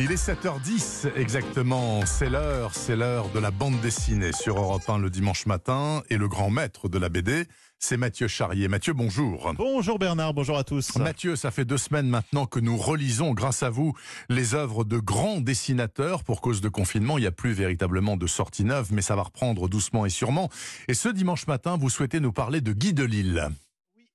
Il est 7h10 exactement, c'est l'heure, c'est l'heure de la bande dessinée sur Europe 1 le dimanche matin et le grand maître de la BD, c'est Mathieu Charrier. Mathieu, bonjour. Bonjour Bernard, bonjour à tous. Mathieu, ça fait deux semaines maintenant que nous relisons, grâce à vous, les œuvres de grands dessinateurs. Pour cause de confinement, il n'y a plus véritablement de sorties neuves, mais ça va reprendre doucement et sûrement. Et ce dimanche matin, vous souhaitez nous parler de Guy Delisle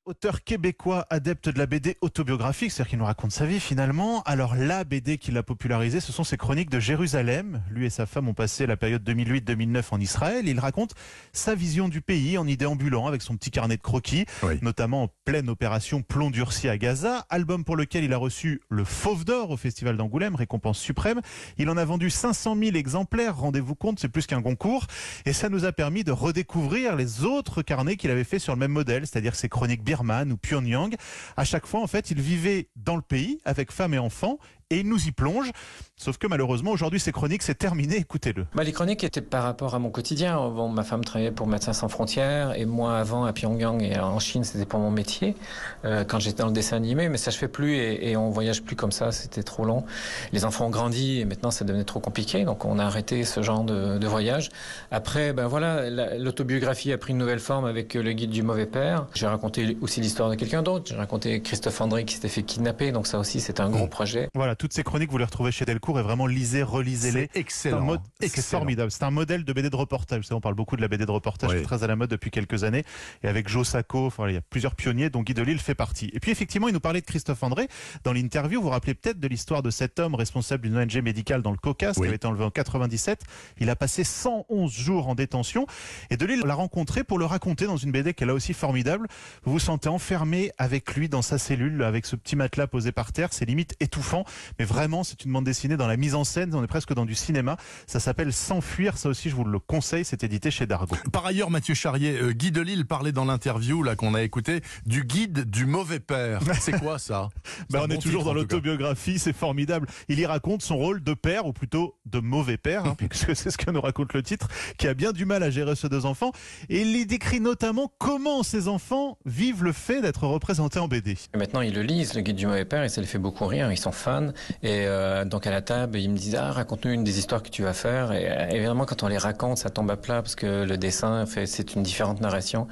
auteur québécois adepte de la BD autobiographique, c'est-à-dire qu'il nous raconte sa vie finalement. Alors la BD qu'il a popularisée, ce sont ses chroniques de Jérusalem. Lui et sa femme ont passé la période 2008-2009 en Israël. Il raconte sa vision du pays en y déambulant avec son petit carnet de croquis, notamment en pleine opération plomb durci à Gaza, album pour lequel il a reçu le Fauve d'Or au Festival d'Angoulême, récompense suprême. Il en a vendu 500 000 exemplaires, rendez-vous compte, c'est plus qu'un concours. Et ça nous a permis de redécouvrir les autres carnets qu'il avait fait sur le même modèle, c'est-à-dire ses chroniques ou Pyongyang. À chaque fois, en fait, il vivait dans le pays avec femme et enfants et il nous y plonge. Sauf que malheureusement, aujourd'hui, ces chroniques, c'est terminé. Écoutez-le. Bah, les chroniques étaient par rapport à mon quotidien. Bon, ma femme travaillait pour Médecins sans frontières et moi, avant, à Pyongyang et en Chine, c'était pour mon métier, euh, quand j'étais dans le dessin animé. Mais ça, je fais plus et, et on voyage plus comme ça. C'était trop long. Les enfants ont grandi et maintenant, ça devenait trop compliqué. Donc, on a arrêté ce genre de, de voyage. Après, ben voilà, l'autobiographie a pris une nouvelle forme avec le guide du mauvais père. J'ai raconté aussi l'histoire de quelqu'un d'autre. J'ai raconté Christophe André qui s'était fait kidnapper. Donc, ça aussi, c'est un gros projet. Voilà toutes ces chroniques, vous les retrouvez chez Delcourt et vraiment lisez, relisez-les. Excellent. C'est formidable. C'est un modèle de BD de reportage. Vous savez, on parle beaucoup de la BD de reportage, est très à la mode depuis quelques années. Et avec Joe Sacco, enfin, il y a plusieurs pionniers dont Guy Delisle fait partie. Et puis effectivement, il nous parlait de Christophe André. Dans l'interview, vous vous rappelez peut-être de l'histoire de cet homme responsable d'une ONG médicale dans le Caucase qui avait été enlevé en 97. Il a passé 111 jours en détention. Et Delisle l'a rencontré pour le raconter dans une BD qu'elle a aussi formidable. Vous vous sentez enfermé avec lui dans sa cellule, avec ce petit matelas posé par terre. C'est limite étouffant. Mais vraiment, c'est une bande dessinée dans la mise en scène. On est presque dans du cinéma. Ça s'appelle S'enfuir. Ça aussi, je vous le conseille. C'est édité chez Dargo. Par ailleurs, Mathieu Charrier, euh, Guy Delisle parlait dans l'interview là qu'on a écouté du guide du mauvais père. C'est quoi ça? Ben, On est toujours dans l'autobiographie. C'est formidable. Il y raconte son rôle de père, ou plutôt de mauvais père, hein, puisque c'est ce que nous raconte le titre, qui a bien du mal à gérer ses deux enfants. Et il y décrit notamment comment ses enfants vivent le fait d'être représentés en BD. maintenant, ils le lisent, le guide du mauvais père, et ça les fait beaucoup rire. Ils sont fans. Et euh, donc à la table, il me disait ah raconte-nous une des histoires que tu vas faire. Et euh, évidemment quand on les raconte, ça tombe à plat parce que le dessin fait c'est une différente narration.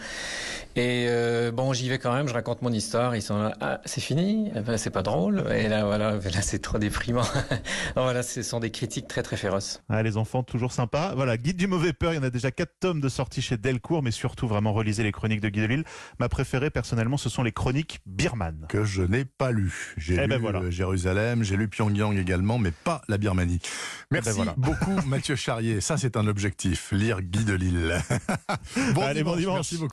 Et euh, bon j'y vais quand même, je raconte mon histoire. Ils sont là ah c'est fini, eh ben, c'est pas drôle. Et là voilà là c'est trop déprimant. voilà ce sont des critiques très très féroces. Ah, les enfants toujours sympas. Voilà Guide du mauvais peur, il y en a déjà quatre tomes de sortie chez Delcourt, mais surtout vraiment relisez les chroniques de Guy Delisle. Ma préférée personnellement, ce sont les chroniques Birman que je n'ai pas lu. J'ai eh ben lu Jérusalem, j'ai lu Pyongyang également, mais pas la Birmanie. Merci beaucoup Mathieu Charrier. Ça, c'est un objectif. Lire Guy de Lille. bon, Allez, bon dimanche. Merci beaucoup.